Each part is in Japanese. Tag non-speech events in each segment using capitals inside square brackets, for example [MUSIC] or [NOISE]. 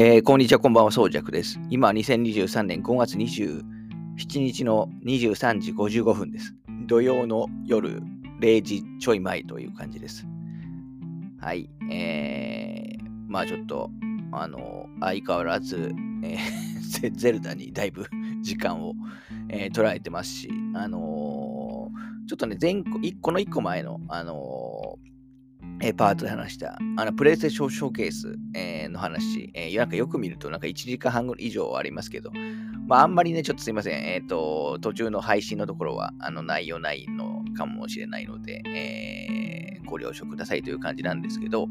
えー、こんにちは、こんばんは、そうじゃくです。今、2023年5月27日の23時55分です。土曜の夜0時ちょい前という感じです。はい。えー、まあちょっと、あの、相変わらず、えー、[LAUGHS] ゼルダにだいぶ時間を、えー、捉えてますし、あのー、ちょっとね、前個、この1個前の、あのーえパートで話した、あの、プレイステーションショーケース、えー、の話、えー、なんかよく見ると、なんか1時間半以上ありますけど、まあ、あんまりね、ちょっとすいません、えっ、ー、と、途中の配信のところは、あの、内容ないのかもしれないので、えー、ご了承くださいという感じなんですけど、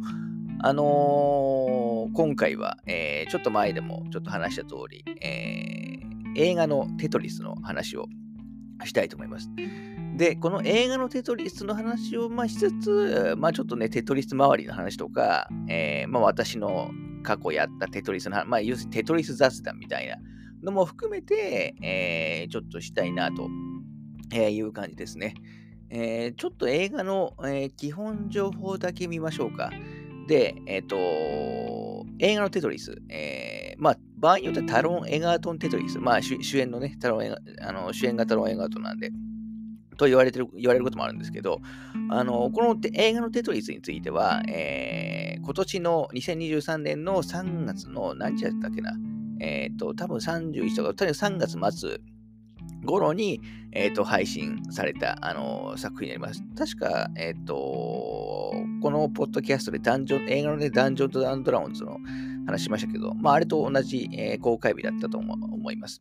あのー、今回は、えー、ちょっと前でもちょっと話した通り、えー、映画のテトリスの話をしたいと思います。で、この映画のテトリスの話をまあしつつ、まあちょっとね、テトリス周りの話とか、えー、まあ私の過去やったテトリスの話、まあ要するにテトリス雑談みたいなのも含めて、えー、ちょっとしたいなと、いう感じですね。えー、ちょっと映画の、えー、基本情報だけ見ましょうか。で、えっ、ー、と、映画のテトリス、えー、まあ、場合によってはタロン・エガートン・テトリス、まあ、主演のね、タロンエガあの主演がタロン・エガートンなんで、と言われてる、言われることもあるんですけど、あの、この映画のテトリスについては、えー、今年の2023年の3月の何日だったっけな、えっ、ー、と、多分31とか、とにかく3月末頃に、え、ー、と、配信された、あの作品になります。確か、えっ、と、このポッドキャストでダンジョン、映画のね、ダンジョンとダンドラゴンズの話しましたけど、まあ、あれと同じ、えー、公開日だったと思います。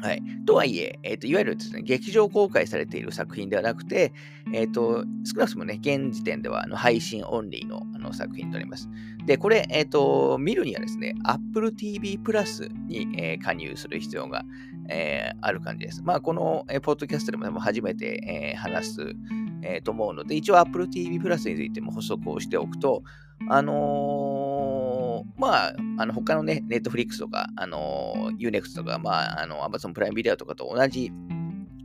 はい。とはいえ、えーと、いわゆるですね、劇場公開されている作品ではなくて、えーと、少なくともね、現時点ではあの配信オンリーのあの作品となります。で、これ、えーと、見るにはですね、Apple TV プラスに、えー、加入する必要が、えー、ある感じです。まあ、この、えー、ポッドキャストでも初めて、え、話す、え、と思うので、一応 Apple TV プラスについても補足をしておくと、あの、まあ、あの他のね、ネットフリックスとか、あのー、Unext とか、まあ、あの Amazon プライムビデオとかと同じ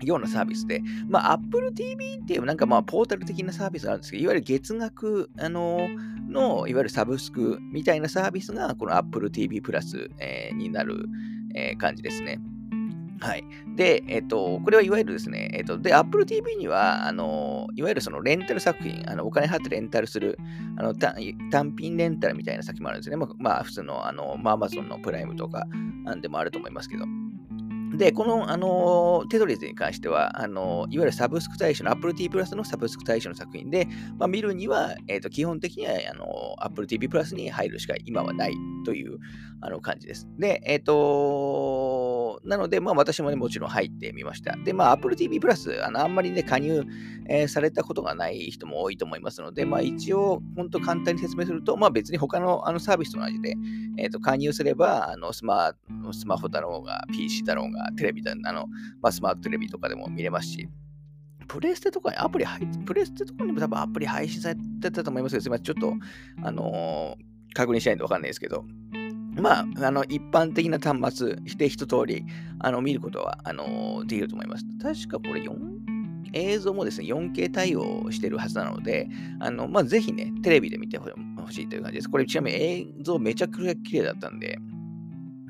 ようなサービスで、まあ、Apple TV っていうなんかまあ、ポータル的なサービスがあるんですけど、いわゆる月額、あの、の、いわゆるサブスクみたいなサービスが、この Apple TV プラス、えー、になる、えー、感じですね。はい。で、えっと、これはいわゆるですね、えっと、で、Apple TV には、あの、いわゆるそのレンタル作品、あのお金払ってレンタルする、あの単品レンタルみたいな作品もあるんですね。まあ、まあ、普通の、あの、まあ、Amazon のプライムとか、なんでもあると思いますけど。で、この、あのテトリスに関しては、あのいわゆるサブスク対象の Apple TV プラスのサブスク対象の作品で、まあ、見るには、えーと、基本的にはあの Apple TV プラスに入るしか今はないというあの感じです。で、えっ、となので、まあ、私もね、もちろん入ってみました。で、まあ、Apple TV プラス、あのあんまりね、加入、えー、されたことがない人も多いと思いますので、まあ、一応、本当簡単に説明すると、まあ、別に他のあのサービスと同じで、えーと、加入すればあのスマ、スマホだろうが、PC だろうが、テレビだ、あのまあ、スマートテレビとかでも見れますし、プレステとかにアプリ入プレステとかにも多分アプリ配信されてたと思いますけど、すみません、ちょっと、あのー、確認しないとわかんないですけど、まあ、あの、一般的な端末して一通り、あの、見ることは、あの、できると思います。確かこれ4、映像もですね、4K 対応してるはずなので、あの、まあ、ぜひね、テレビで見てほしいという感じです。これ、ちなみに映像めちゃくちゃ綺麗だったんで、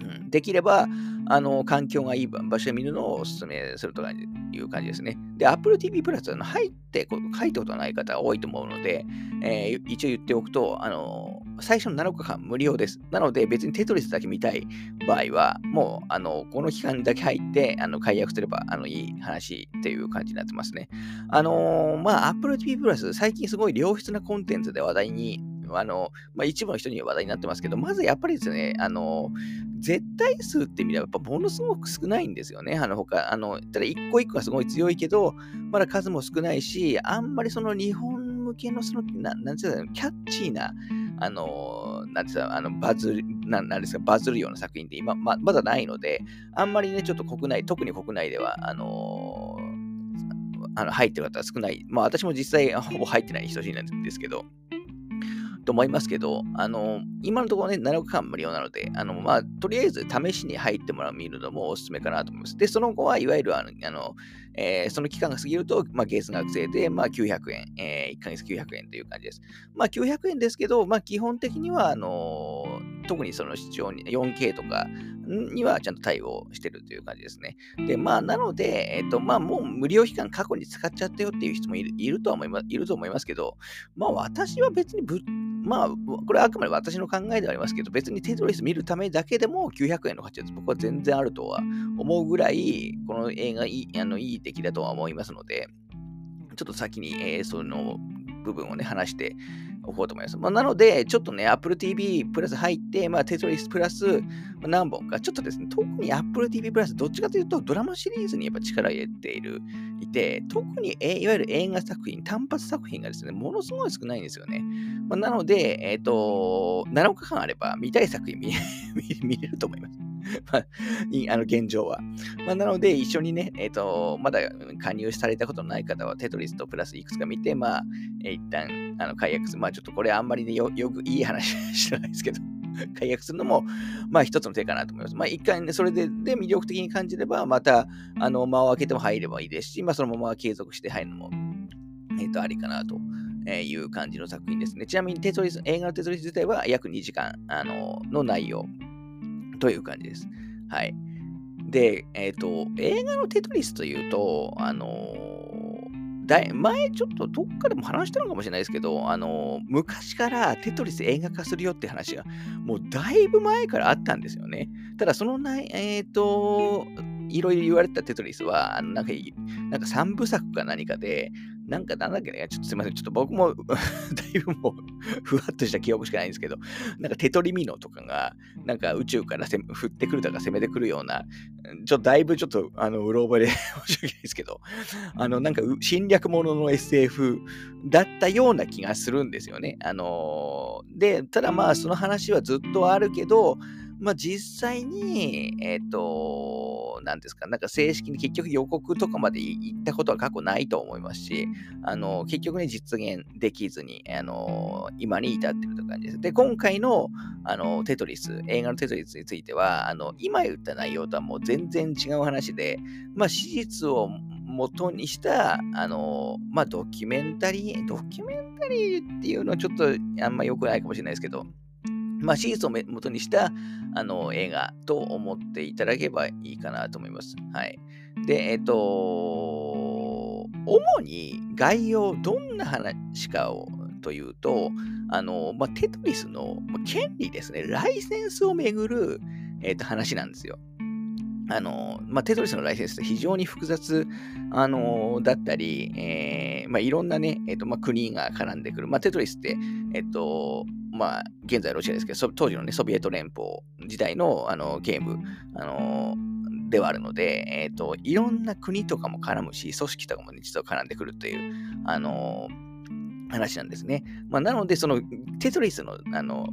うん、できれば、あの、環境がいい場所で見るのをお勧めするという感じですね。で、Apple TV プラスの入って書いたことない方が多いと思うので、えー、一応言っておくと、あの、最初の7日間無料です。なので、別にテトリスだけ見たい場合は、もう、あの、この期間だけ入って、あの、解約すれば、あの、いい話っていう感じになってますね。あのー、まあ、Apple TV プラス、最近すごい良質なコンテンツで話題にあの、まあ、一部の人には話題になってますけど、まずやっぱりですね、あの、絶対数って意味ではやっぱものすごく少ないんですよね。あの他、あの、ただ一個一個はすごい強いけど、まだ数も少ないし、あんまりその日本向けのその、ななんていうの、キャッチーな、あの、なんてあのバズる、ななんですか、バズるような作品って今、ままだないので、あんまりね、ちょっと国内、特に国内では、あのあの入ってる方は少ない。まあ私も実際ほぼ入ってない人なんですけど、と思いますけど、あの、今のところね、7日間無料なので、あの、まあ、とりあえず試しに入ってもらう見るのもおすすめかなと思います。で、その後はいわゆる、あの、あのえー、その期間が過ぎると、まあ、月額制で、まあ、900円、えー、1ヶ月900円という感じです。まあ、900円ですけど、まあ、基本的には、あの特にその視聴に 4K とかにはちゃんと対応してるという感じですね。で、まあ、なので、えっと、まあ、もう無料期間過去に使っちゃったよっていう人もいるいるとは思います、いると思いますけど、まあ、私は別にぶ、まあ、これはあくまで私の考えではありますけど、別にテトリス見るためだけでも900円の価値は僕は全然あるとは思うぐらい、この映画いいあのいい出来だとは思いますので、ちょっと先に、えー、その部分をね、話しておこうと思います。まあ、なので、ちょっとね、Apple TV プラス入って、まあ、テトリスプラス、何本か、ちょっとですね、特に Apple TV プラス、どっちかというと、ドラマシリーズにやっぱ力を入れている、いて、特に、いわゆる映画作品、単発作品がですね、ものすごい少ないんですよね。まあ、なので、えっ、ー、と、7日間あれば、見たい作品見 [LAUGHS] 見れると思います。[LAUGHS] まあ、あの現状は。まあ、なので、一緒にね、えっ、ー、と、まだ加入されたことのない方は、テトリスとプラスいくつか見て、まあ、えー、一旦、あの、解約する。まあ、ちょっとこれあんまりね、よよくいい話 [LAUGHS] 知らないですけど、[LAUGHS] 解約するのも、まあ、一つの手かなと思います。まあ、一回ね、それでで魅力的に感じれば、また、あの、間を空けても入ればいいですし、まあ、そのまま継続して入るのも、えっ、ー、と、ありかなと。えいう感じの作品ですね。ちなみにテトリス、映画のテトリス自体は約2時間あのの内容という感じです。はい。で、えっ、ー、と、映画のテトリスというと、あのー、前ちょっとどっかでも話したのかもしれないですけど、あの、昔からテトリス映画化するよって話が、もうだいぶ前からあったんですよね。ただ、そのない、えっ、と、いろいろ言われたテトリスは、なんか、なんか3部作か何かで、なんかなんだっけね、ちょっとすいません、ちょっと僕も [LAUGHS] だいぶもう [LAUGHS] ふわっとした記憶しかないんですけど、なんかテトリミノとかが、なんか宇宙から降ってくるとか攻めてくるような、ちょっとだいぶちょっと、あの、うろ覚えで申し訳ないですけど、あの、なんか侵略者の SF だったような気がするんですよね。あのー、で、ただまあ、その話はずっとあるけど、まあ実際に、えっ、ー、と、なんですか、なんか正式に結局予告とかまで行ったことは過去ないと思いますし、あの、結局ね、実現できずに、あの、今に至ってるという感じです。で、今回の、あの、テトリス、映画のテトリスについては、あの、今言った内容とはもう全然違う話で、まあ、史実を元にした、あの、まあ、ドキュメンタリー、ドキュメンタリーっていうのはちょっとあんま良くないかもしれないですけど、まあ、史実を元にしたあの映画と思っていただければいいかなと思います。はい。で、えっと、主に概要、どんな話かをというと、あの、まあ、テトリスの権利ですね、ライセンスをめぐる、えっと、話なんですよ。あの、まあ、テトリスのライセンスって非常に複雑、あのだったり、えー、まあ、いろんなね、えっ、と、まあ、国が絡んでくる。まあ、テトリスって、えっ、と、まあ、現在ロシアですけど、当時のね、ソビエト連邦時代のあのゲーム、あのではあるので、えっ、と、いろんな国とかも絡むし、組織とかもね、実は絡んでくるという、あの話なんですね。まあ、なので、その、テトリスの、あの、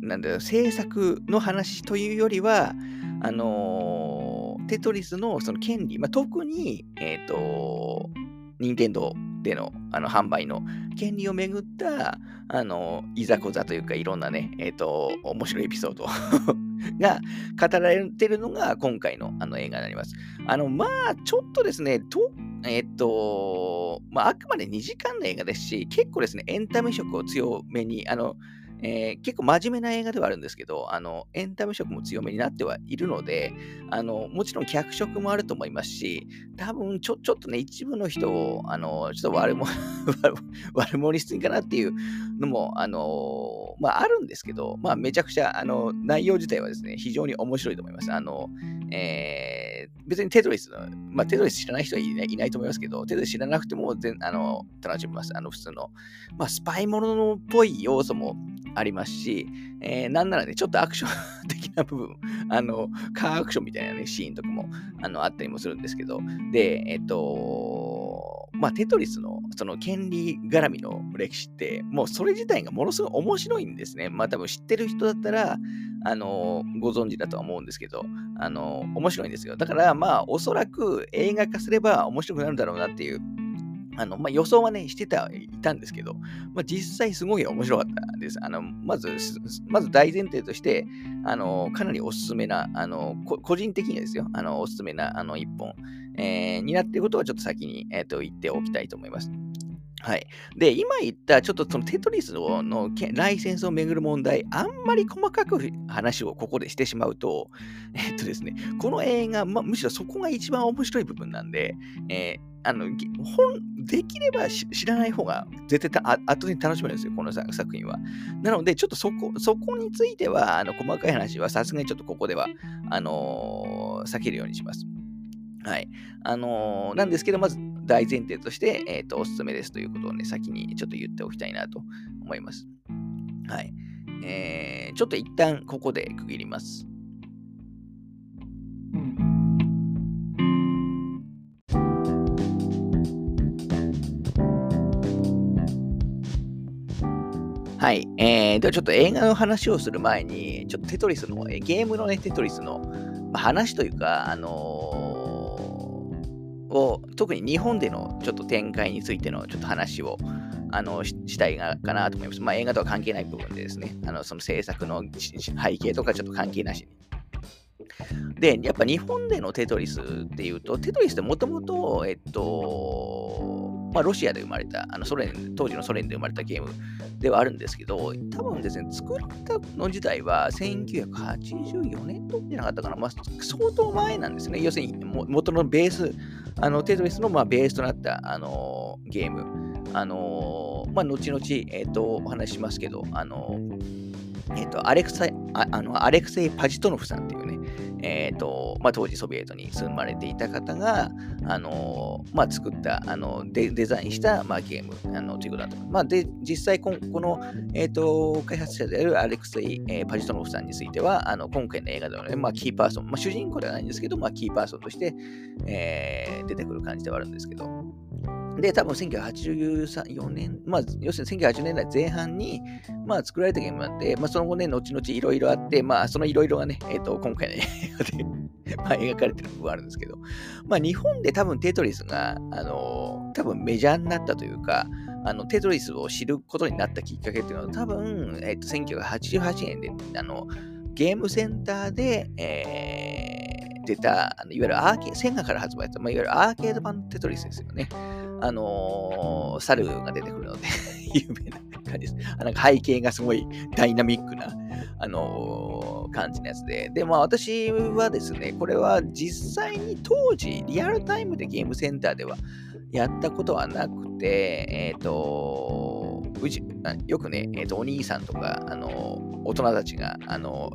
なんだろう、制作の話というよりは、あのテトリスのその権利、まあ、特に、えっ、ー、と、任天堂でのあの販売の権利をめぐった、あの、いざこざというか、いろんなね、えっ、ー、と、面白いエピソード [LAUGHS] が語られてるのが今回のあの映画になります。あの、まあ、ちょっとですね、と、えっ、ー、と、まあ、あくまで2時間の映画ですし、結構ですね、エンタメ色を強めに、あの、えー、結構真面目な映画ではあるんですけど、あの、エンタメ色も強めになってはいるので、あの、もちろん脚色もあると思いますし、多分ちょ、ちょっとね、一部の人を、あの、ちょっと悪者、[LAUGHS] 悪者にすぎかなっていうのも、あの、まあ、あるんですけど、まあ、めちゃくちゃ、あの、内容自体はですね、非常に面白いと思います。あの、えー、別にテトリス、まあ、テトリス知らない人はいないないと思いますけど、テトリス知らなくても全あの楽しみます。あの、普通の、まあ、スパイものっぽい要素もありますし、えー、なんならね、ちょっとアクション的な部分、[LAUGHS] あの、カーアクションみたいなね、シーンとかもあのあったりもするんですけど、で、えっと、まあ、テトリスのその権利絡みの歴史って、もうそれ自体がものすごい面白いんですね。まあ、多分知ってる人だったら、あの、ご存知だとは思うんですけど、あの、面白いんですよ。だから、まあ、おそらく映画化すれば面白くなるだろうなっていうあの、まあ、予想はね、してた、いたんですけど、まあ、実際すごい面白かったです。あの、まず、まず大前提として、あの、かなりおすすめな、あの、個人的にですよ、あの、おすすめな、あの、一本、えー、になっていることはちょっと先に、えっ、ー、と、言っておきたいと思います。はい。で、今言ったちょっとそのテトリスののライセンスをめぐる問題、あんまり細かく話をここでしてしまうと、えっとですね、この映画、まあ、むしろそこが一番面白い部分なんで、えー、あの本できれば知らない方が絶対圧倒的に楽しめるんですよ、この作品は。なので、ちょっとそこそこについては、あの細かい話はさすがにちょっとここではあのー、避けるようにします。はい。あのー、なんですけど、まず大前提として、えっ、ー、と、おすすめですということをね、先にちょっと言っておきたいなと思います。はい。えー、ちょっと一旦ここで区切ります。うんはい。えー、ではちょっと映画の話をする前に、ちょっとテトリスの、ゲームのね、テトリスの、まあ、話というか、あのーを、特に日本でのちょっと展開についてのちょっと話をあのしたいかなと思います。まあ、映画とは関係ない部分でですね、あのその制作の背景とかちょっと関係なしに。で、やっぱ日本でのテトリスっていうと、テトリスってもともと、えっと、まあ、ロシアで生まれた、あのソ連、当時のソ連で生まれたゲームではあるんですけど、多分ですね、作られたの自体は1984年とじゃなかったかな、まあ、相当前なんですね。要するに、元のベース、あのテトリスのまあベースとなった、あのー、ゲーム、あのー、まあ、後々、えっ、ー、と、お話しますけど、あのえっ、と、アレクサああのアレクセイ・パジトノフさんっていう、えーとまあ、当時ソビエトに住まれていた方が、あのまあ、作ったあのデ、デザインした、まあ、ゲームあのということだと。まあ、で実際こ、この、えーと、開発者であるアレクセイ、えー、パジトノフさんについては、あの今回の映画ではね、まあ、キーパーソン、まあ、主人公ではないんですけど、まあ、キーパーソンとして、えー、出てくる感じではあるんですけど、で、多分1984年、まあ、要するに1980年代前半に、まあ、作られたゲームなんで、まあ、その後ね、後々いろいろあって、まあ、そのいろいろがね、えっ、ー、と、今回の [LAUGHS] 映画でまあ、描かれてる部分あるんですけど、まあ、日本で多分テトリスが、あの、多分メジャーになったというか、あの、テトリスを知ることになったきっかけっていうのは、多分、えっ、ー、と、1988年で、あの、ゲームセンターで、えー、出た、いわゆるアーケード、センガから発売した、まあ、いわゆるアーケード版テトリスですよね。あのー、猿が出てくるので [LAUGHS] 有名な感じです。あなんか背景がすごいダイナミックな、あのー、感じのやつで。で、まあ私はですね、これは実際に当時、リアルタイムでゲームセンターではやったことはなくて、えっ、ー、と、うちよくね、えーと、お兄さんとか、あの大人たちが、あの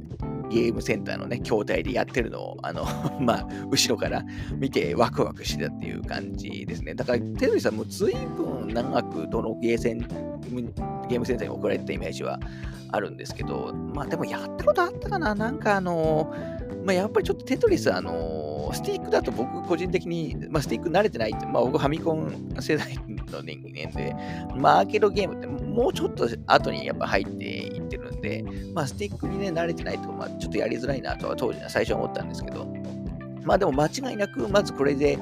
ゲームセンターのね、筐体でやってるのを、あの、[LAUGHS] まあ、後ろから見てワクワクしてたっていう感じですね。だから、テレビさんも随分長くどのゲーセン、ゲームセンターに送られてたイメージはあるんですけど、まあでもやったことあったかななんかあの、まあやっぱりちょっとテトリス、あの、スティックだと僕個人的に、まあスティック慣れてないって、まあ僕ファミコン世代の人間で、まあアーケードゲームってもうちょっと後にやっぱ入っていってるんで、まあ、スティックにね、慣れてないと、まあ、ちょっとやりづらいなとは当時は最初は思ったんですけど、まあでも間違いなく、まずこれで、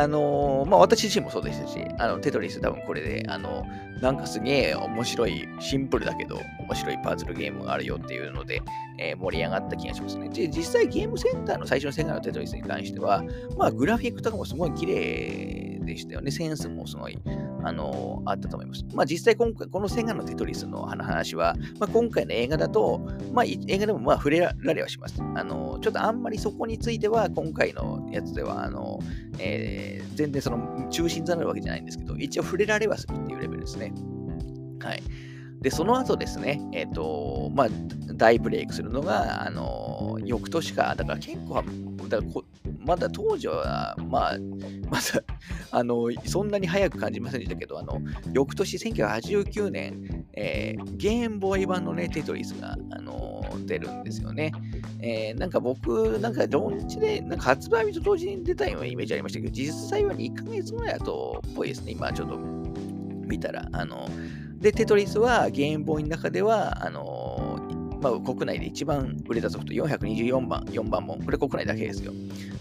あのー、まあ私自身もそうでしたし、あのテトリス多分これで、あの、なんかすげえ面白い、シンプルだけど面白いパズルゲームがあるよっていうので、えー、盛り上がった気がしますね。で、実際ゲームセンターの最初の世界のテトリスに関しては、まあグラフィックとかもすごい綺麗でしたよね。センスもすごい、あのー、あったと思います。まあ実際今回、このセガのテトリスの話は、まあ今回の映画だと、まあ映画でもまあ触れられはします。あのー、ちょっとあんまりそこについては今回のやつでは、あのー、えー、全然その中心となるわけじゃないんですけど、一応触れられはするっていうレベルですね。はい。で、その後ですね、えっ、と、まあ、大ブレイクするのが、あの、翌年か、だから結構、だからまだ当時は、まあ、[LAUGHS] まだ、あの、そんなに早く感じませんでしたけど、あの、翌年、1989年、えー、ゲームボーイ版のね、テトリスが、あの、出るんですよね。えー、なんか僕、なんか、ローンチで、なんか発売日と同時に出たようなイメージありましたけど、実際は2ヶ月ぐらいだと、っぽいですね。今、ちょっと見たら、あの、で、テトリスはゲームボーイの中では、あのー、まあ、国内で一番売れたソフト、424番、4番も、これ国内だけですよ。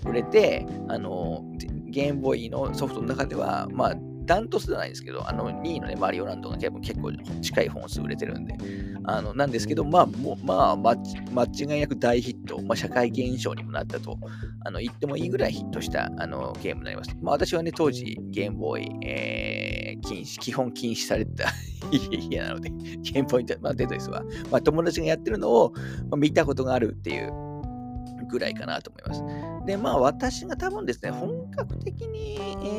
売れて、あの、ゲームボーイのソフトの中では、まあ、ダントツではないんですけど、あの2位のね、マリオランドが結構結構近い本数売れてるんで、あのなんですけど、まあ、もまあ、間違いなく大ヒット、まあ、社会現象にもなったと。あの言ってもいいぐらいヒットしたあのゲームになります。まあ、私はね、当時、ゲームボーイ、えね、禁止、基本禁止された。[LAUGHS] 家なので、ゲームポイント、まあ、デトリスは、まあ、友達がやってるのを、まあ、見たことがあるっていうぐらいかなと思います。で、まあ私が多分ですね、本格的に、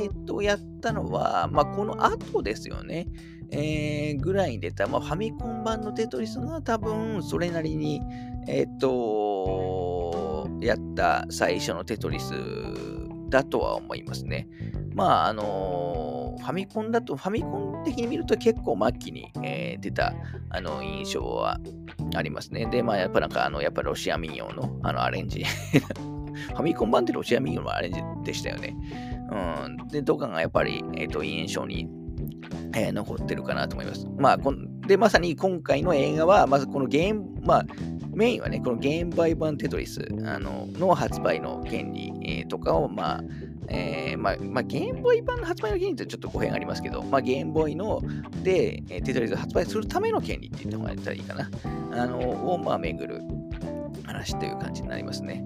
えー、とやったのは、まあこの後ですよね。えー、ぐらいに出た、まあ、ファミコン版のテトリスが多分それなりに、えっ、と、やった最初のテトリスだとは思いますね。まあ、あのファミコンだと、ファミコン的に見ると結構末期に、えー、出たあの印象はありますね。で、まあ、やっぱなんか、あの、やっぱロシア民謡のあのアレンジ。[LAUGHS] ファミコン版ってロシア民謡のアレンジでしたよね。うん。で、とかがやっぱり、えっ、ー、と、印象に、えー、残ってるかなと思います。まあ、こんで、まさに今回の映画は、まずこのゲーム、まあ、メインはね、このゲームバイ版テトリスあのの発売の権利、えー、とかを、まあ、えー、まあ、まあ、ゲームボーイ版の発売の権利ってちょっと語弊がありますけど、まあ、ゲームボーイので、えー、テトリスを発売するための権利って言ってもらえたらいいかな。あの、を、まあ、巡る話という感じになりますね。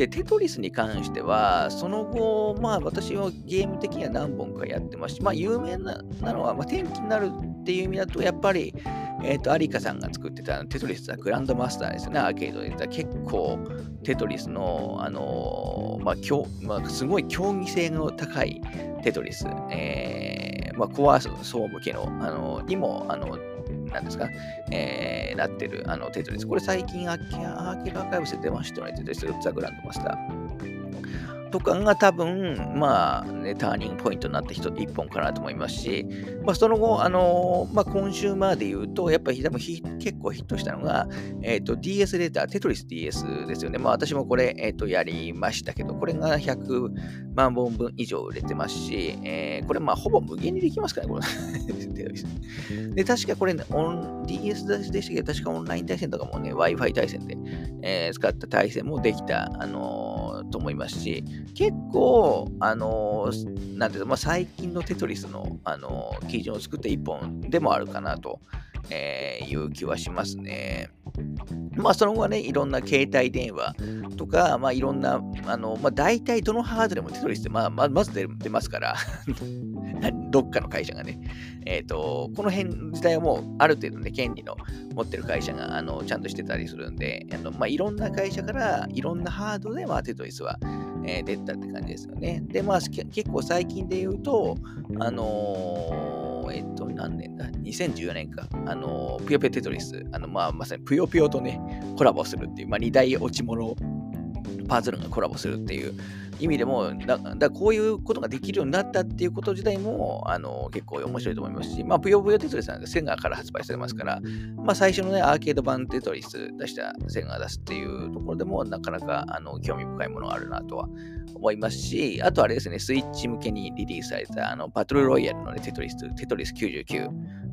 で、テトリスに関しては、その後、まあ私はゲーム的には何本かやってますし、まあ有名なのは、まあ、天気になるっていう意味だと、やっぱり、えっ、ー、と、アリカさんが作ってたテトリスはグランドマスターですよね、アーケードで言ったら。結構、テトリスの、あのー、まあ、きょまあ、すごい競技性の高いテトリス、えー、まあ、コア層向けの、あのー、にも、あの、なんですか、えー、なってるあのテトリス。これ最近アーケーバーカイブスで出ましたよね、テトリス、ザ・グランドマスター。とかが多分、まあ、ね、ターニングポイントになった人一本かなと思いますし、まあ、その後、あのー、まあ、コンシューマーで言うと、やっぱり多分結構ヒットしたのが、えっ、ー、と、DS データ、テトリス DS ですよね。まあ、私もこれ、えっ、ー、と、やりましたけど、これが100万本分以上売れてますし、えー、これ、まあ、ほぼ無限にできますからね、これ。[LAUGHS] で、確かこれ、オン DS でしたけど、確かオンライン対戦とかもね、Wi-Fi 対戦で、えー、使った対戦もできた、あのー、と思いますし、結構、あのー、なんていうの、まあ、最近のテトリスの、あのー、基準を作った一本でもあるかなと、えー、いう気はしますね。まあ、その後はね、いろんな携帯電話とか、まあ、いろんな、あの、まあ、大体どのハードでもテトリスって、まあ、まず出ますから [LAUGHS] どっかの会社がね、えっ、ー、と、この辺自体はもう、ある程度ね、権利の持ってる会社が、あの、ちゃんとしてたりするんで、あのまあ、いろんな会社から、いろんなハードで、まあ、テトリスは、えー、出たって感じですよね。で、まあ、結構最近で言うと、あのー、えっと、何年だ ?2014 年か。あの、ぷよぷよテトリス。あの、まあ、まさにぷよぷよとね、コラボするっていう、まあ、二大落ち物パズルがコラボするっていう意味でも、だだこういうことができるようになったっていうこと自体も、あの結構面白いと思いますし、まあ、ぷよぷよテトリスなんでセガから発売されますから、まあ、最初のね、アーケード版テトリス出したセガが出すっていうところでも、なかなかあの興味深いものがあるなとは思いますし、あとあれですね、スイッチ向けにリリースされたあのバトルロイヤルの、ね、テトリス、テトリス99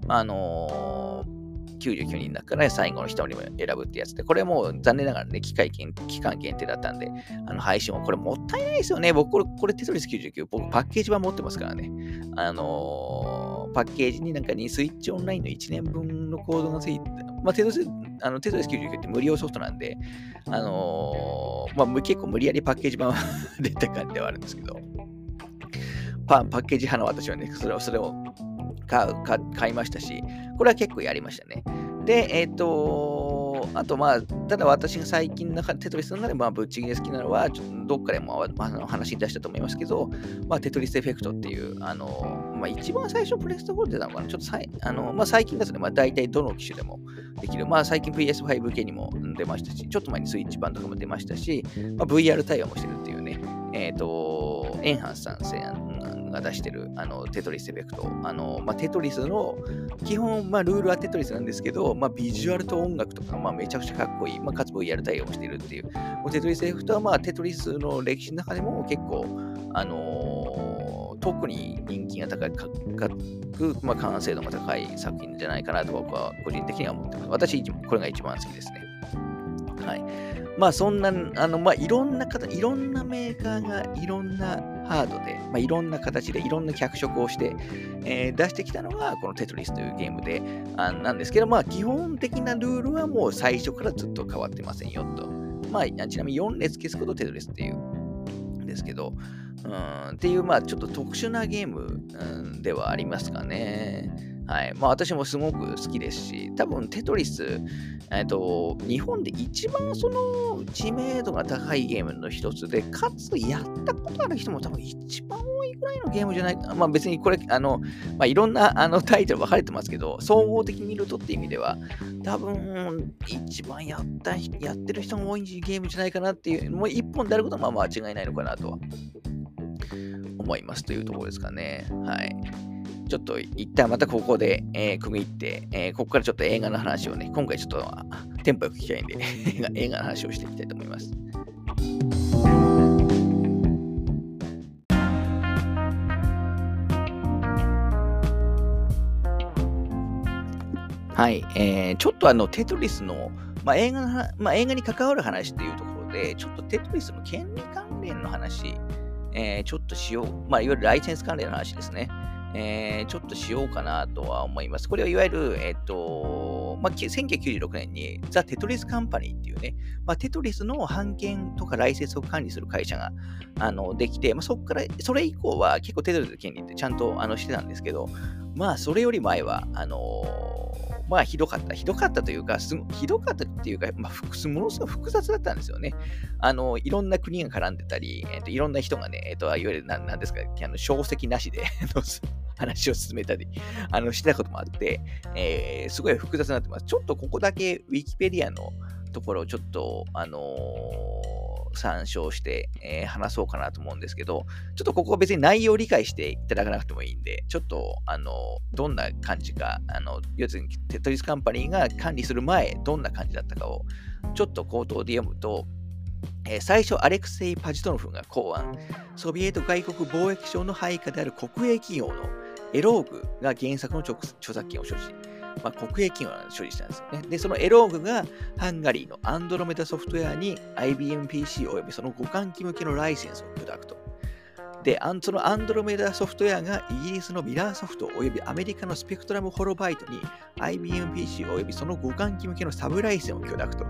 ま。あのー99人の中から最後の人にも選ぶってやつで、これも残念ながらね、機械期間限定だったんで、あの配信もこれもったいないですよね。僕、これ、これテトリス99、僕パッケージ版持ってますからね。あのー、パッケージになんかにスイッチオンラインの1年分のコードがついて、まあ、テトリス、あのテトリス99って無料ソフトなんで、あのー、まあ、結構無理やりパッケージ版は [LAUGHS] 出た感じではあるんですけど、パパッケージ派の私はね、それを、それを買う買買いましたし、これは結構やりましたね。で、えっ、ー、と、あとまあ、ただ私が最近のテトリスの中で、まあ、ぶっちぎり好きなのは、ちょっとどっかでもあ話に出したと思いますけど、まあ、テトリスエフェクトっていう、あの、まあ、一番最初プレスト4で出たのかな？ちょっとさいあの、まあ、最近ですね、まあ、大体どの機種でもできる。まあ、最近 PS5 系にも出ましたし、ちょっと前にスイッチ版とかも出ましたし、まあ、VR 対応もしてるっていうね、えっ、ー、と、エンハンスさんが出してるあのテトリスエフェクト。あのまあ、テトリスの基本、まあ、ルールはテトリスなんですけど、まあ、ビジュアルと音楽とか、まあ、めちゃくちゃかっこいい。まあ、かつ VR 対応してるっていう。テトリスエフェクトは、まあ、テトリスの歴史の中でも結構、あのー、特に人気が高い、かく、まあ、完成度が高い作品じゃないかなと僕は個人的には思ってます。私、これが一番好きですね。はい。まあそんな、あの、まあいろんな方、いろんなメーカーがいろんなハードで、まあ、いろんな形でいろんな脚色をして、えー、出してきたのがこのテトリスというゲームで、あなんですけど、まあ基本的なルールはもう最初からずっと変わってませんよと。まあちなみに4列消すことテトリスっていうんですけど、うん、っていう、まあ、ちょっと特殊なゲーム、ではありますかね。はい。まあ、私もすごく好きですし、多分、テトリス、えっと、日本で一番その知名度が高いゲームの一つで、かつ、やったことある人も多分一番多いぐらいのゲームじゃないか。まあ、別にこれ、あの、まあ、いろんなあのタイトル分かれてますけど、総合的に見るとって意味では、多分、一番やったやってる人が多いゲームじゃないかなっていう、もう一本であることはまあ間違いないのかなとは思いますというところですかね。はい。ちょっと一旦またここで、えー、区切って、えー、ここからちょっと映画の話をね、今回ちょっとテンポよく聞きたいんで映画、[LAUGHS] 映画の話をしていきたいと思います。はい、えー、ちょっとあの、テトリスの、まあ、映画の、まあ、映画に関わる話っていうところで、ちょっとテトリスの権利関連の話、えー、ちょっとしよう。まあ、いわゆるライセンス関連の話ですね。えー、ちょっとしようかなとは思います。これはいわゆる、えっ、と、まあ、1996年にザ・テトリス・カンパニーっていうね、まあ、テトリスの版権とかライセンスを管理する会社があのできて、まあ、そこから、それ以降は結構テトリスの権利ってちゃんとあのしてたんですけど、まあ、それより前は、あのまあ、ひどかった。ひどかったというか、すひどかったっていうか、まあ、ものすごく複雑だったんですよね。あの、いろんな国が絡んでたり、えーと、いろんな人がね、えーと、いわゆるな、なんですか、あの小石なしで [LAUGHS] 話を進めたり、あの、してたこともあって、えー、すごい複雑になってます。ちょっとここだけ、ウィキペディアのところをちょっと、あのー参照して、えー、話そうかなと思うんですけど、ちょっとここは別に内容を理解していただかなくてもいいんで、ちょっと、あの、どんな感じか、あの、要するにテトリスカンパニーが管理する前、どんな感じだったかを、ちょっと口頭で読むと、えー、最初、アレクセイ・パジトノフが考案、ソビエト外国貿易省の配下である国営企業のエローグが原作の著作権を所持。まあ、国営企業の処理したんですよね。で、そのエローグがハンガリーのアンドロメダソフトウェアに IBM-PC およびその互換機向けのライセンスを許諾と。で、そのアンドロメダソフトウェアがイギリスのミラーソフトおよびアメリカのスペクトラムホロバイトに IBM-PC およびその互換機向けのサブライセンを許諾と。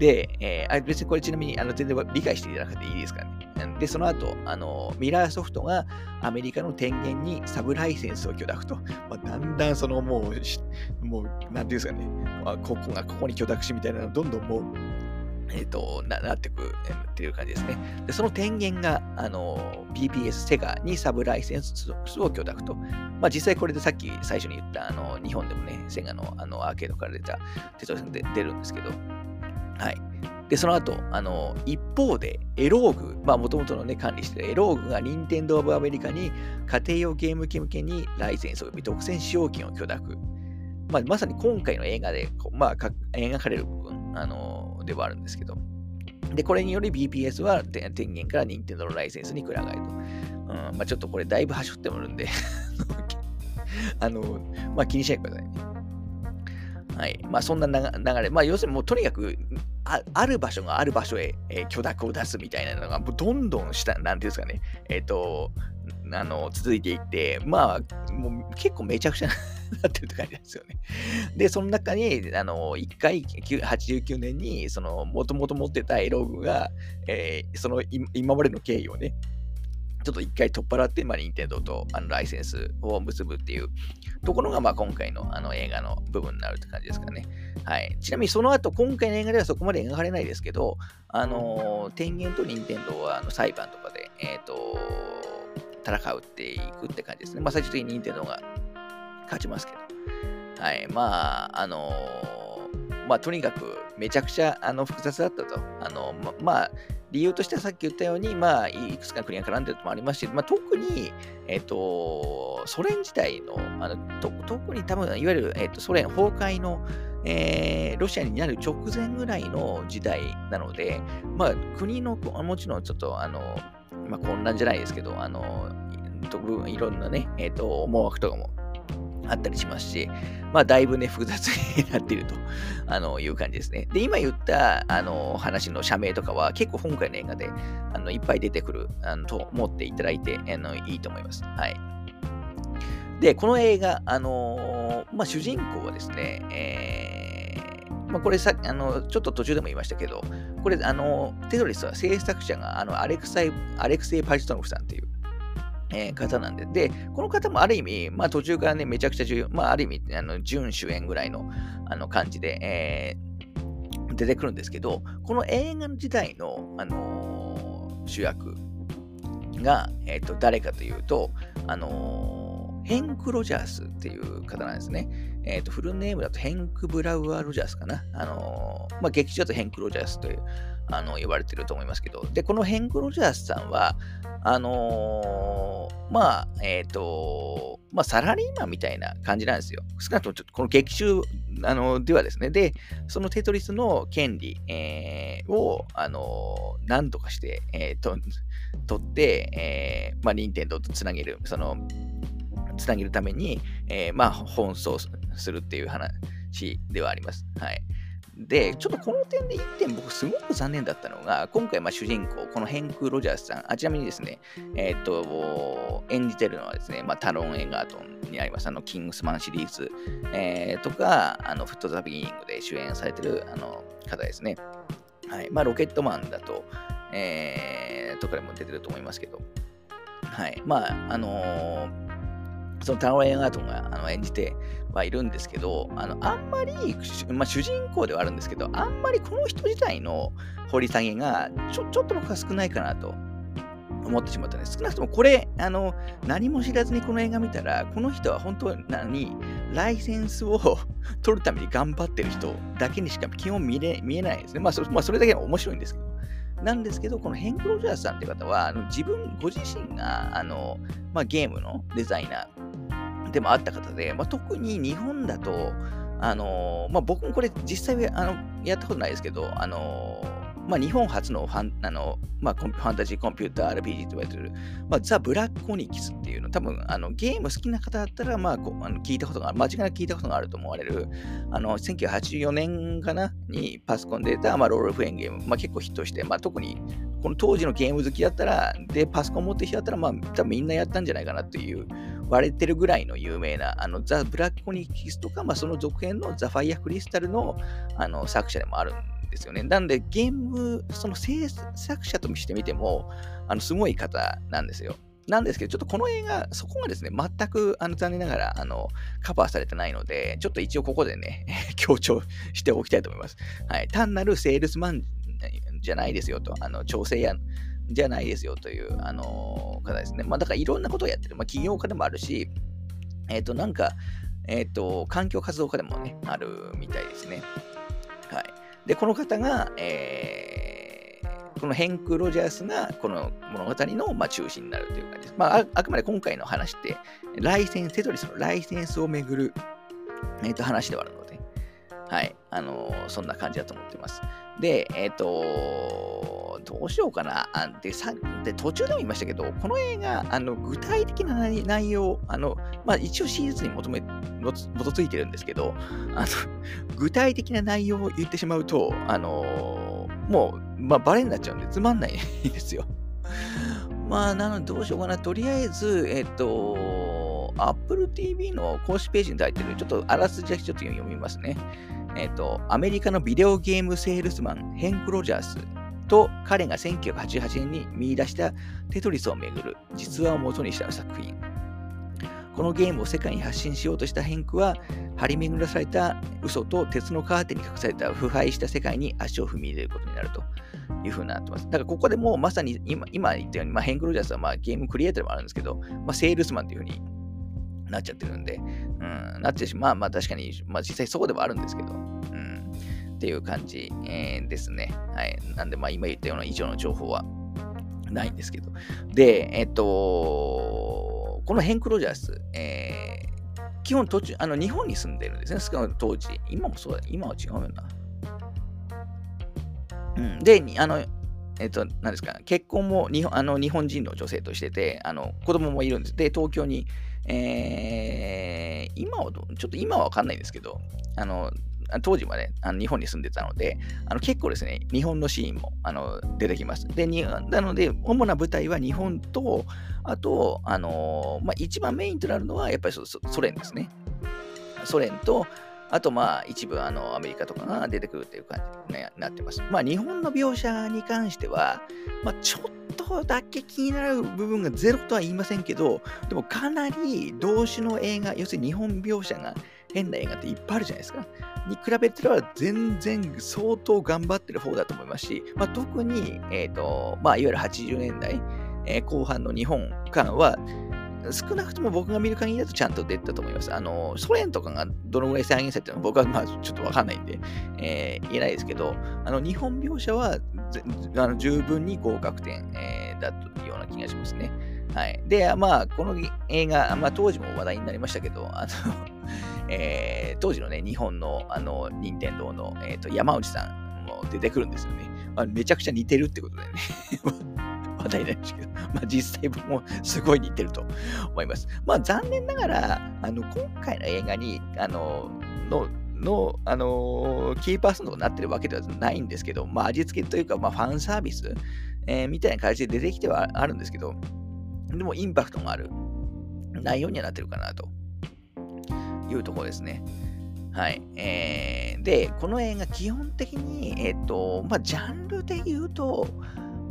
で、えー、別にこれちなみにあの全然理解していただくていいですからね。で、その後、あのミラーソフトがアメリカの天元にサブライセンスを許諾と、まあ、だんだんそのもう、もう、なんていうんですかね、あ、ここがここに許諾しみたいなのどんどんもう、えっ、ー、とな、なってくっていう感じですね。で、その天元が、あの、PPS セガにサブライセンスを許諾と。まあ、実際これでさっき最初に言った、あの、日本でもね、セガのあのアーケードから出たテトリスで出るんですけど、はい。で、その後、あの、一方で、エローグ、まあ、もともとのね、管理してるエローグが、任天堂オブアメリカに家庭用ゲーム機向けにライセンス及び独占使用権を許諾。まあ、まさに今回の映画で、まあ、描かれる部分、あの、ではあるんですけど。で、これにより BPS は電源から任天堂のライセンスにくら替えと。うん、まあ、ちょっとこれだいぶ端折ってもるんで [LAUGHS] あの、まあ、気にしないでくださいね。はい。まあ、そんな流れ。まあ、要するにもうとにかくあ、る場所がある場所へ、えー、許諾を出すみたいなのが、どんどん下、なんていうんですかね、えっ、ー、と、あの、続いていって、まあ、もう結構めちゃくちゃなってるって感じなんですよね。で、その中に、あの、1回、89年に、その、もともと持ってたエログが、えー、その今までの経緯をね、ちょっと一回取っ払って、まあ、任天堂とあのライセンスを結ぶっていうところが、まあ、今回のあの映画の部分になるって感じですかね。はい。ちなみにその後、今回の映画ではそこまで描かれないですけど、あのー、天元と任天堂はあの裁判とかで、えっ、ー、と、戦うっていくって感じですね。まあ、最終的に任天堂が勝ちますけど。はい。まあ、あのー、まあ、とにかくめちゃくちゃあの複雑だったと。あのままあ理由としてはさっき言ったように、まあ、いくつかの国が絡んでるのもありますし、まあ、特に、えっ、ー、と、ソ連時代の、あのと特に多分、いわゆる、えーと、ソ連崩壊の、えー、ロシアになる直前ぐらいの時代なので、まあ、国の、もちろんちょっと、あの、まあ、混乱じゃないですけど、あの、いろんなね、えっ、ー、と、思惑とかもあったりしますし、まあ、だいぶね、複雑になっていると [LAUGHS] あのいう感じですね。で、今言ったあの話の社名とかは結構今回の映画であのいっぱい出てくるあのと思っていただいてあのいいと思います。はい。で、この映画、あの、まあ、主人公はですね、えーまあ、これさあの、ちょっと途中でも言いましたけど、これ、あの、テトリスは制作者があのアレクサイアレクセイ・パジトノフさんっていう、えー、方なんで、で、この方もある意味、まあ途中からね、めちゃくちゃ重要、まあある意味、あの準主演ぐらいのあの感じで、えー、出てくるんですけど、この映画時代の、あのー、主役が、えっ、と、誰かというと、あのヘンク・ロジャースっていう方なんですね。えっ、と、フルネームだとヘンク・ブラウアー・ロジャースかな。あのまあ、劇中だとヘンク・ロジャースという、あの、呼ばれてると思いますけど、で、このヘンク・ロジャースさんは、あのー、まあ、えっ、ー、と、まあ、サラリーマンみたいな感じなんですよ。少なくともちょっとこの劇中あのではですね、で、そのテトリスの権利、えー、を、あのー、何とかして、えー、と取って、えー、まあ、任天堂とつなげる、その、つなげるために、えー、まあ、奔走するっていう話ではあります。はい。で、ちょっとこの点で1点僕すごく残念だったのが、今回まあ主人公、このヘンク・ロジャースさん、あちなみにですね、えっ、と、演じてるのはですね、まあ、タロン・エガートンにあります、あの、キングスマンシリーズ、えー、とか、あの、フット・ザ・ビギニングで主演されてるあの方ですね。はい。まあ、ロケットマンだと、えー、とかでも出てると思いますけど、はい。まあ、あのーそのタロエンアートがあの演じてはいるんですけど、あのあんまり、まあ、主人公ではあるんですけど、あんまりこの人自体の掘り下げがちょちょっと僕は少ないかなと思ってしまったんです。少なくともこれ、あの何も知らずにこの映画見たら、この人は本当にライセンスを [LAUGHS] 取るために頑張ってる人だけにしか基本見れ見えないですね。まあそ,、まあ、それだけ面白いんですけど。なんですけど、このヘンク・ロジャースさんっていう方は、あの自分、ご自身があの、まあ、ゲームのデザイナーでもあった方で、まあ、特に日本だと、あのまあ、僕もこれ実際あのやったことないですけど、あのまあ、日本初のファンあの、まあ、ファンタジーコンピューター RPG と言われている、まあ、ザ・ブラック・オニキスっていうの、多分あのゲーム好きな方だったら、まあ、こあの聞いたことが、間違いなく聞いたことがあると思われる、あの1984年かな？にパソコンで出た、まあ、ロールフェンゲーム、まあ、結構ヒットして、まあ、特にこの当時のゲーム好きだったら、で、パソコン持ってる人だったら、まあ、多分みんなやったんじゃないかなっていう、割れてるぐらいの有名な、あの、ザ・ブラック・オニキスとか、まあ、その続編のザ・ファイア・クリスタルのあの作者でもあるんですよね。なんで、ゲーム、その制作者としてみても、あの、すごい方なんですよ。なんですけど、ちょっとこの映画、そこがですね、全くあの残念ながらあのカバーされてないので、ちょっと一応ここでね、[LAUGHS] 強調しておきたいと思います。はい、単なるセールスマンじゃないですよと、あの調整やじゃないですよという、あの方ですね。まあ、だからいろんなことをやってる。まあ、起業家でもあるし、えっ、ー、と、なんか、えっ、ー、と、環境活動家でもね、あるみたいですね。はい。で、この方が、えー、このヘンク・ロジャースがこの物語の、まあ、中心になるという感じです。まあ、あくまで今回の話って、ライセンス、テトリスのライセンスをめぐる、えー、と話ではあるので、はい、あのー、そんな感じだと思ってます。で、えっ、ー、と、どうしようかな。あでさで途中でも言いましたけど、この映画、あの具体的な内容、あのまあ、一応史実に求め基づいてるんですけどあの、具体的な内容を言ってしまうと、あのもう、まあ、バレになっちゃうんで、つまんないですよ。まあ、なので、どうしようかな。とりあえず、えっ、と、Apple TV の公式ページに書いてる、ちょっとあらすじだけちょっと読みますね。えっ、ー、と、アメリカのビデオゲームセールスマン、ヘンク・ロジャースと彼が1988年に見出したテトリスをめぐる実話を元にした作品。このゲームを世界に発信しようとしたヘンクは、張り巡らされた嘘と鉄のカーテンに隠された腐敗した世界に足を踏み入れることになるというふうになってます。だからここでもまさに今今言ったように、まあ、ヘンク・ロジャースはまあゲームクリエイターでもあるんですけど、まあ、セールスマンというふうになっちゃってるんで、うん、なってしまあまあ確かに、まあ実際そうではあるんですけど、うん、っていう感じ、えー、ですね。はい。なんでまあ今言ったような以上の情報はないんですけど。で、えっと、このヘンク・ロジャース、えー、基本途中、あの日本に住んでるんですね、少なく当時。今もそうだ、今は違うよな。うん、で、あの、えっと、何ですか、結婚も日本あの日本人の女性としてて、あの子供もいるんです。で、東京に、えー、今はちょっと今はわかんないんですけど、あの、当時はね、あの日本に住んでたので、あの結構ですね、日本のシーンもあの出てきます。で、なので、主な舞台は日本と、あと、あのまあ、一番メインとなるのは、やっぱりソ連ですね。ソ連と、あと、まあ、一部、あの、アメリカとかが出てくるっていう感じになってます。まあ、日本の描写に関しては、まあ、ちょっとだけ気になる部分がゼロとは言いませんけど、でもかなり同種の映画、要するに日本描写が変な映画っていっぱいあるじゃないですか。に比べては全然相当頑張ってる方だと思いますし、まあ、特に、え、ー、と、まあ、いわゆる80年代、えー、後半の日本間は、少なくとも僕が見る限りだとちゃんと出たと思います。あの、ソ連とかがどのぐらい再現されてるのか僕はまあちょっとわかんないんで、えー、言えないですけど、あの、日本描写はあの十分に合格点、えー、だというような気がしますね。はい。で、まあ、この映画、まあ、当時も話題になりましたけど、あの [LAUGHS] えー、当時のね、日本の、あの、任天堂の、えーと、山内さんも出てくるんですよね。まあ、めちゃくちゃ似てるってことでね。話題なりましたけど、[LAUGHS] まあ、実際僕もすごい似てると思います。まあ、残念ながら、あの、今回の映画に、あの、の、の、あのキーパーソンとなってるわけではないんですけど、まあ、味付けというか、まあ、ファンサービス、えー、みたいな感じで出てきてはあるんですけど、でもインパクトがある内容にはなってるかなというところですね。はい。えー、で、この映画、基本的に、えっ、ー、と、まあ、ジャンルで言うと、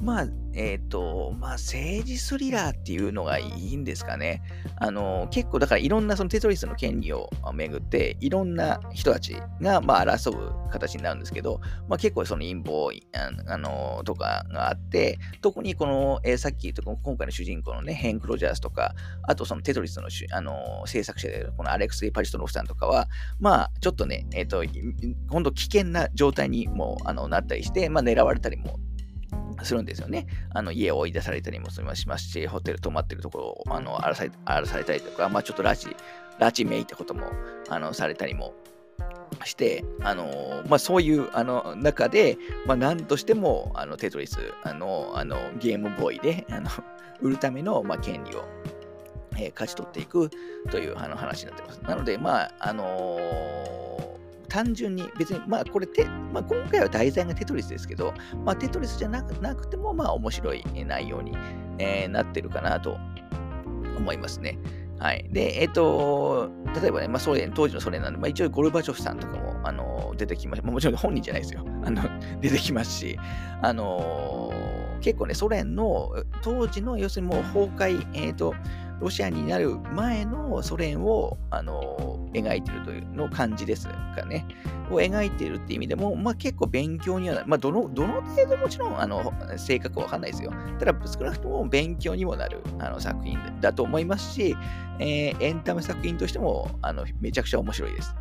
まあ、えっ、ー、と、まあ、政治スリラーっていうのがいいんですかね。あの、結構、だからいろんなそのテトリスの権利をめぐって、いろんな人たちが、まあ、争う形になるんですけど、まあ、結構その陰謀あのとかがあって、特にこの、えー、さっき言った今回の主人公のね、ヘンク・ロジャースとか、あとそのテトリスのあの制作者であるこのアレックス・パリストロフさんとかは、まあ、ちょっとね、えっ、ー、と、今度危険な状態にもあのなったりして、まあ、狙われたりもするんですよね。あの家を追い出されたりもしますし、ホテル泊まってるところをあの荒らされ荒らされたりとか、まあ、ちょっと拉致、拉致めいってこともあのされたりもして、あのまあ、そういうあの中で、まあ、何としてもあのテトリスあのあのゲームボーイであの売るための、まあ、権利を、えー、勝ち取っていくというあの話になってます。なので、まああのー単純に別に、まあこれて、まあ、今回は題材がテトリスですけど、まあ、テトリスじゃなくなくても、まあ面白い内容に、えー、なってるかなと思いますね。はい。で、えっ、ー、と、例えばね、まあ、ソ連、当時のソ連なんで、まあ、一応ゴルバチョフさんとかも、あの、出てきましまあ、もちろん本人じゃないですよ。あの、[LAUGHS] 出てきますし、あの結構ね、ソ連の当時の、要するにもう崩壊、えっ、ー、と、ロシアになる前のソ連を、あの描いているというの感じですかね。を描いているっていう意味でも、まあ、結構勉強にはなる。まあ、どの、どの程度もちろん、あの、性格はわかんないですよ。ただ、少なくとも勉強にもなるあの作品だと思いますし、えー、エンタメ作品としても、あの、めちゃくちゃ面白いです。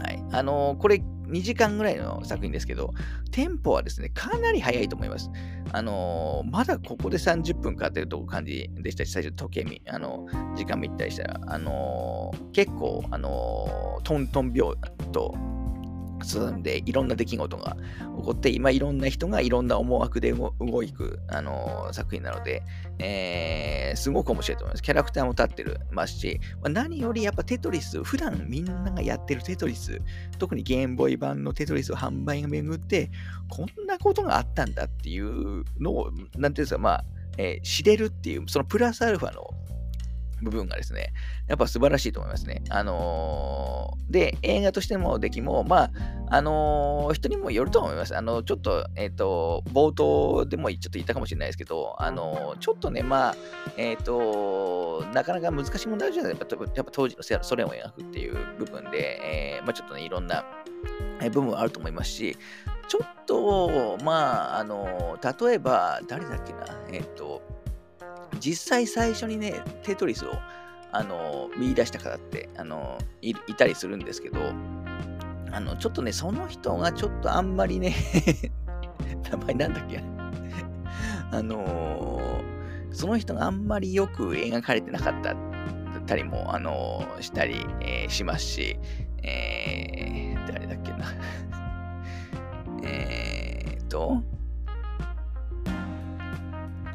はい。あのこれ、2時間ぐらいの作品ですけど、テンポはですね、かなり速いと思います。あのー、まだここで30分かかってると感じでしたし、最初時計見、あのー、時間見たりしたら、あの、結構、あのトントン秒と、進んでいろんな出来事が起こって、今いろんな人がいろんな思惑で動く、あのー、作品なので、えー、すごく面白いと思います。キャラクターも立ってるますし、まあ、何よりやっぱテトリス、普段みんながやってるテトリス、特にゲームボーイ版のテトリスを販売が巡って、こんなことがあったんだっていうのを、なんていうんですか、まあ、えー、知れるっていう、そのプラスアルファの部分がですね、やっぱ素晴らしいと思いますね。あのー、で、映画としての出来も、まあ、あのー、人にもよると思います。あの、ちょっと、えっ、ー、と、冒頭でもちょっと言ったかもしれないですけど、あのちょっとね、まあ、えっ、と、なかなか難しい問題じゃないですか。やっぱ当時のソ連を描くっていう部分で、えまあ、ちょっとね、いろんな部分はあると思いますし、ちょっと、まあ、あの例えば、誰だっけな、えっ、と、実際最初にね、テトリスを、あの、見出した方って、あのい、いたりするんですけど、あの、ちょっとね、その人がちょっとあんまりね [LAUGHS] 名前なんだっけ？[LAUGHS] あのー、その人があんまりよく描かれてなかったたりも、あのー、したり、えー、しますし、えー、誰だっけな？[LAUGHS] えっと、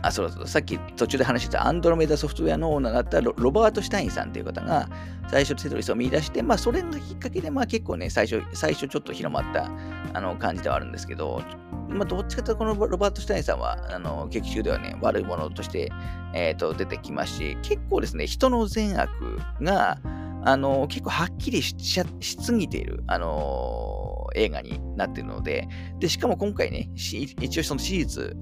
あ、そうそう、さっき途中で話してたアンドロメダソフトウェアのオーナーだったロバート・シュタインさんという方が最初テトリスを見出して、まあそれがきっかけで、まあ結構ね、最初、最初ちょっと広まったあの感じではあるんですけど、まあどっちかというとこのロバート・シュタインさんは、あの劇中ではね、悪いものとして、えーと、出てきますし、結構ですね、人の善悪が、あの結構はっきりししすぎている、あの映画になっているので、で、しかも今回ね、一応その史実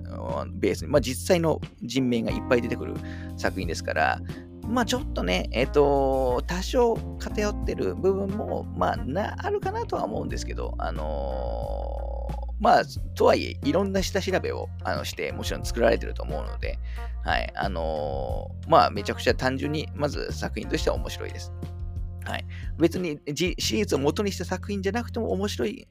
ベースに、まあ、実際の人名がいっぱい出てくる作品ですから、まあちょっとね、えっ、ー、と、多少偏ってる部分も、まあな、あるかなとは思うんですけど、あのー、まあ、とはいえ、いろんな下調べをあのして、もちろん作られてると思うので、はい、あのー、まあ、めちゃくちゃ単純に、まず作品としては面白いです。はい、別に史実を元にした作品じゃなくても面白い、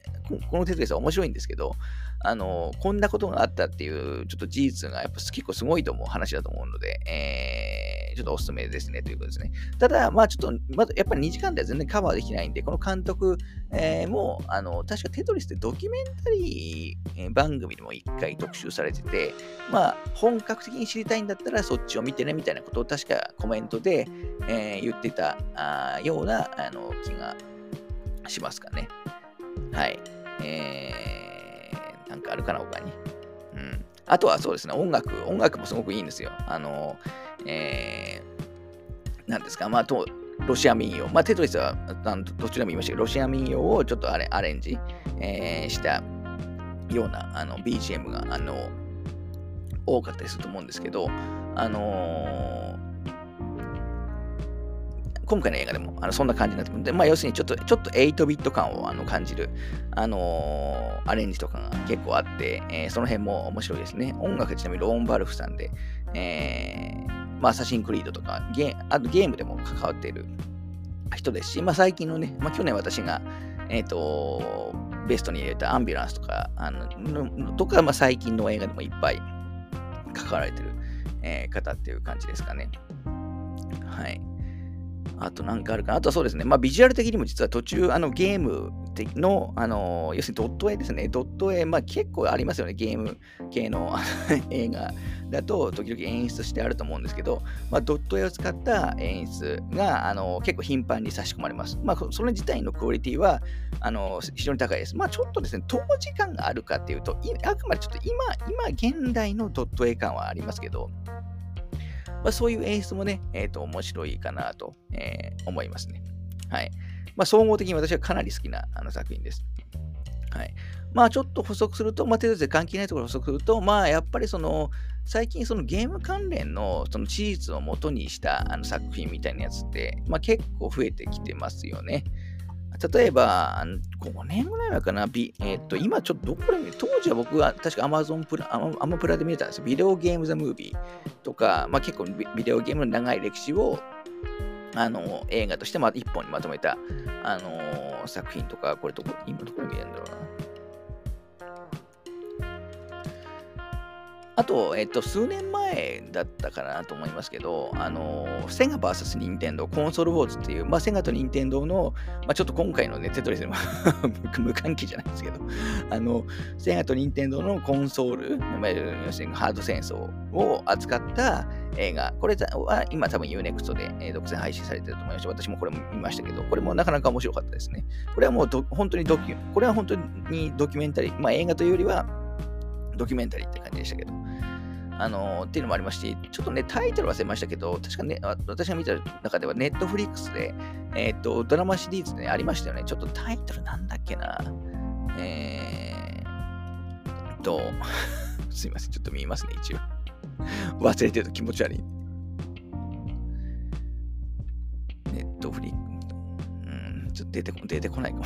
この哲学者は面白いんですけど、あの、こんなことがあったっていう、ちょっと事実がやっぱ結構すごいと思う話だと思うので、えー、ちょっとおすすめですねということですね。ただ、まあちょっと、まだやっぱり2時間では全然カバーできないんで、この監督、えー、も、あの、確かテトリスってドキュメンタリー番組でも1回特集されてて、まあ本格的に知りたいんだったらそっちを見てねみたいなことを確かコメントで、えー、言ってたあようなあの気がしますかね。はい。えー、なんかあるかな、他に。うん。あとはそうですね、音楽。音楽もすごくいいんですよ。あの、えー、なんですか、まあ、と、ロシア民謡。まあ、テトリスはどちらも言いましたけど、ロシア民謡をちょっとあれアレンジ、えー、したようなあの BGM があの多かったりすると思うんですけど、あのー今回の映画でもあのそんな感じになってますで、まあ、要するにちょっとちょっと8ビット感をあの感じる、あのー、アレンジとかが結構あって、えー、その辺も面白いですね。音楽ちなみにローン・バルフさんで、えー、まあ、アサシンクリードとかゲあとゲームでも関わっている人ですし、まあ、最近のね、まあ、去年私が、えっ、と、ベストに入れたアンビュランスとか、あのとか、まあ、最近の映画でもいっぱい関わられてる、えー、方っていう感じですかね。はい。あとなんかあるかな。あとはそうですね。まあビジュアル的にも実は途中、あのゲームの、あの、要するにドット絵ですね。ドット絵、まあ結構ありますよね。ゲーム系の [LAUGHS] 映画だと時々演出してあると思うんですけど、まあドット絵を使った演出が、あの、結構頻繁に差し込まれます。まあそれ自体のクオリティは、あの、非常に高いです。まあちょっとですね、当時間があるかっていうと、あくまでちょっと今、今現代のドット絵感はありますけど、まあ、そういう演出もね、えっ、ー、と、面白いかなと、えー、思いますね。はい。まあ、総合的に私はかなり好きなあの作品です。はい。まあ、ちょっと補足すると、まあ、程度で関係ないところ補足すると、まあ、やっぱりその、最近そのゲーム関連のその事実を元にしたあの作品みたいなやつって、まあ、結構増えてきてますよね。例えば、5年ぐらい前かな、ビえー、っと今ちょっとどこで見当時は僕は確か Amazon プラ、アマプラで見れたんですよ。ビデオゲームザムービーとか、まあ、結構ビデオゲームの長い歴史をあの映画として一本にまとめた、あの作品とか、これどこ、今どこで見れるんだろうな。あと、えっと、数年前だったかなと思いますけど、あの、セガ VS ニンテンドー、コンソールウォーズっていう、まあ、セガとニンテンドーの、まあ、ちょっと今回のね、テトリスも [LAUGHS] 無関係じゃないですけど、あの、セガとニンテンドーのコンソール、まあ、要するハード戦争を扱った映画、これは今多分 UNEXT で、独占配信されてると思いまし。私もこれも見ましたけど、これもなかなか面白かったですね。これはもう本当にドキュ、これは本当にドキュメンタリー、まあ映画というよりは、ドキュメンタリーって感じでしたけど、あのー、っていうのもありまして、ちょっとね、タイトル忘れましたけど、確かね、私が見た中では、ネットフリックスで、えっ、と、ドラマシリーズで、ね、ありましたよね。ちょっとタイトルなんだっけな。えーと、[LAUGHS] すいません、ちょっと見ますね、一応。忘れてると気持ち悪い。ネットフリックス、うん、ちょっと出てこ出てこないかも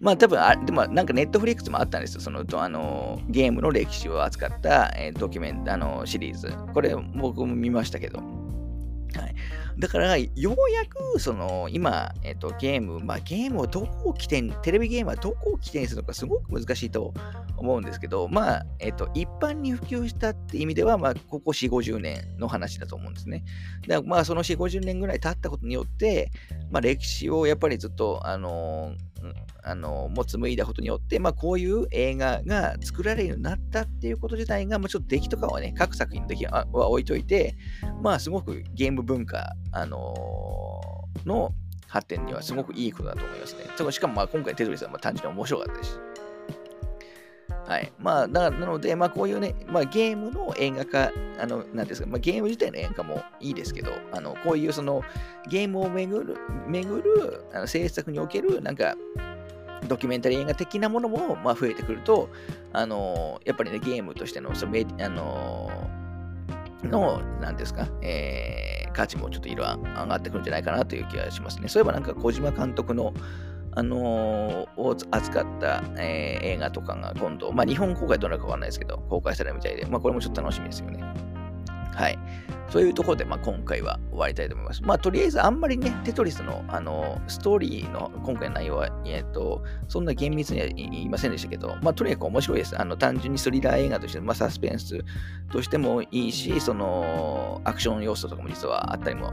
まあ多分あ、でもなんかネットフリックスもあったんですよ。そのあのゲームの歴史を扱った、えー、ドキュメントあのシリーズ。これ僕も見ましたけど。はい、だから、ようやく、その、今、えっと、ゲーム、まあ、ゲームをどこを起点、テレビゲームはどこを起点にするのか、すごく難しいと思うんですけど、まあ、えっと、一般に普及したって意味では、まあ、ここ4、50年の話だと思うんですね。だまあ、その4、50年ぐらい経ったことによって、まあ、歴史をやっぱりずっと、あのあの持つむいだことによって、まあ、こういう映画が作られるようになったっていうこと自体が、まあ、ちょっと出来とかはね、各作品の出来は置いといて、まあ、すごくゲーム文化、あのー、の発展にはすごくいいことだと思いますね。しかも、まあ、今回テトリスは単純に面白かったし。はい。まあ、だから、なので、まあ、こういうね、まあ、ゲームの映画化、あの、なんですか、まあ、ゲーム自体の映画化もいいですけど、あの、こういうその、ゲームをめぐる、めぐる、あの制作における、なんか、ドキュメンタリー映画的なものも、まあ、増えてくると、あのやっぱりね、ゲームとしての、そのあのの、なんですか、えー、価値もちょっと色上がってくるんじゃないかなという気がしますね。そういえばなんか小島監督の、あのー、を扱った、えー、映画とかが今度、まあ日本公開どうなるかわかんないですけど、公開されるみたいで、まあこれもちょっと楽しみですよね。はい。そういうところで、まあ、今回は終わりたいと思います。まあ、とりあえず、あんまりね、テトリスの、あの、ストーリーの今回の内容は、えっ、と、そんな厳密には言いませんでしたけど、まあ、とにかく面白いです。あの、単純にスリラー映画として、まあ、サスペンスとしてもいいし、その、アクション要素とかも実はあったりも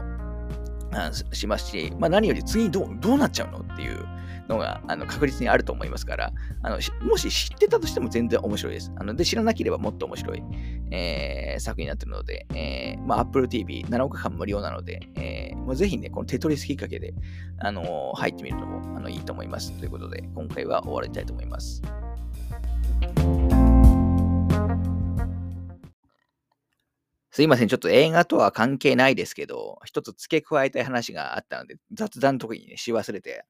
しますし、まあ、何より次どうどうなっちゃうのっていうのがあの確実にあると思いますからあの、もし知ってたとしても全然面白いです。あので知らなければもっと面白い、えー、作品になっているので、えーまあ、Apple TV7 日間無料なので、えーまあ、ぜひね、このテトリスきっかけで、あのー、入ってみるのもあのいいと思います。ということで、今回は終わりたいと思います。すいません。ちょっと映画とは関係ないですけど、一つ付け加えたい話があったので、雑談の時にね、し忘れて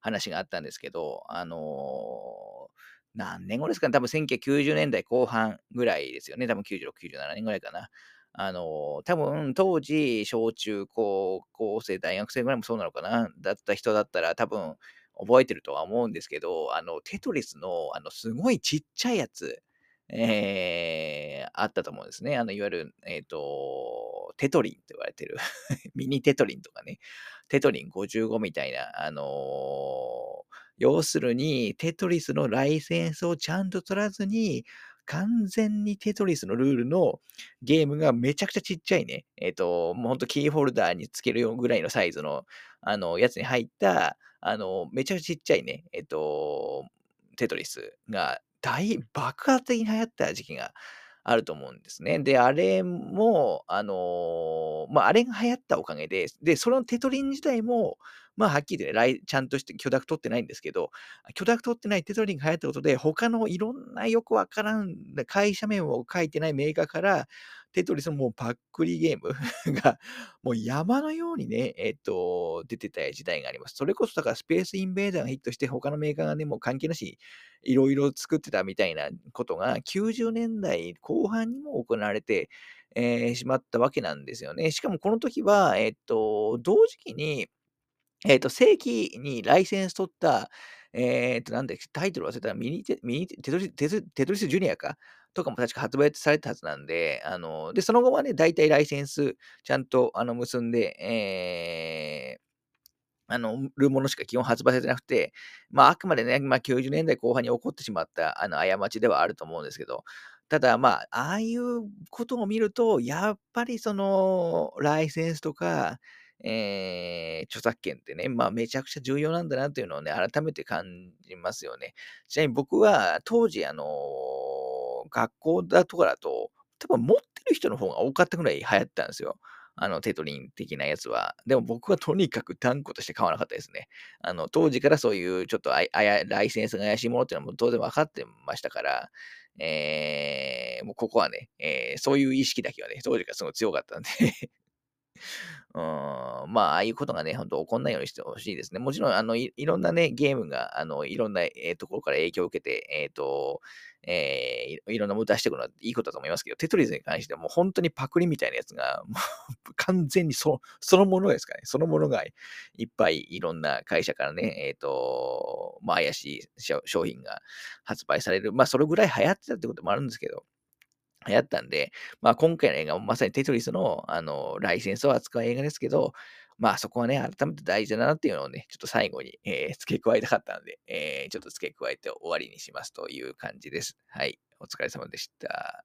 話があったんですけど、あのー、何年後ですかね多分1990年代後半ぐらいですよね。多分96、97年ぐらいかな。あのー、多分当時、小中高校生、大学生ぐらいもそうなのかなだった人だったら多分覚えてるとは思うんですけど、あの、テトリスの、あの、すごいちっちゃいやつ、えー、あったと思うんですね。あの、いわゆる、えっ、ー、と、テトリンと言われてる。[LAUGHS] ミニテトリンとかね、テトリン55みたいな、あのー、要するに、テトリスのライセンスをちゃんと取らずに、完全にテトリスのルールのゲームがめちゃくちゃちっちゃいね、えっ、ー、と、もうほんとキーホルダーにつけるよぐらいのサイズの、あの、やつに入った、あの、めちゃくちゃちっちゃいね、えっ、ー、と、テトリスが大爆発的に流行った時期があると思うんですね。で、あれも、あのー、まあ、あれが流行ったおかげで、で、そのテトリン自体も、まあ、はっきり言って、ちゃんとして許諾取ってないんですけど、許諾取ってないテトリンが流行ったことで、他のいろんなよくわからん会社名を書いてないメーカーから、テトリスのもうパックリゲーム [LAUGHS] が、もう山のようにね、えっと、出てた時代があります。それこそだからスペースインベーダーがヒットして、他のメーカーがね、もう関係なし、いろいろ作ってたみたいなことが、90年代後半にも行われて、えー、しまったわけなんですよね。しかもこの時は、えっと、同時期に、えっと、正規にライセンス取った、えっと、なんだっけ、タイトル忘れたらミニテ、ミニテトリス、テトリスジュニアかとかも確か発売されたはずなんで、あの、で、その後はね、大体ライセンスちゃんとあの結んで、えー、あの、るものしか基本発売されてなくて、まあ、あくまでね、まあ、90年代後半に起こってしまった、あの、過ちではあると思うんですけど、ただ、まあ、ああいうことを見ると、やっぱりその、ライセンスとか、えー、著作権ってね、まあ、めちゃくちゃ重要なんだなっていうのをね、改めて感じますよね。ちなみに僕は、当時、あの学校だとかだと、多分持ってる人の方が多かったぐらい流行ったんですよ。あの、テトリン的なやつは。でも僕はとにかく断固として買わなかったですね。あの、当時からそういうちょっとあやライセンスが怪しいものっていうのも当然分かってましたから、えー、もうここはね、えー、そういう意識だけはね、当時からすごい強かったんでうん、まあ、ああいうことがね、本当起こんないようにしてほしいですね。もちろん、あのい、いろんなね、ゲームが、あの、いろんな、えー、ところから影響を受けて、えっ、ー、と、えー、いろんなものを出していくのはいいことだと思いますけど、テトリスに関してはもう本当にパクリみたいなやつが、もう完全にそそのものですかね。そのものがいっぱいいろんな会社からね、えっ、ー、と、まあ、怪しい商品が発売される。まあ、それぐらい流行ってたってこともあるんですけど、流行ったんで、まあ、今回の映画もまさにテトリスのあのライセンスを扱う映画ですけど、まあそこはね、改めて大事だなっていうのをね、ちょっと最後に、えー、付け加えたかったので、えー、ちょっと付け加えて終わりにしますという感じです。はい。お疲れ様でした。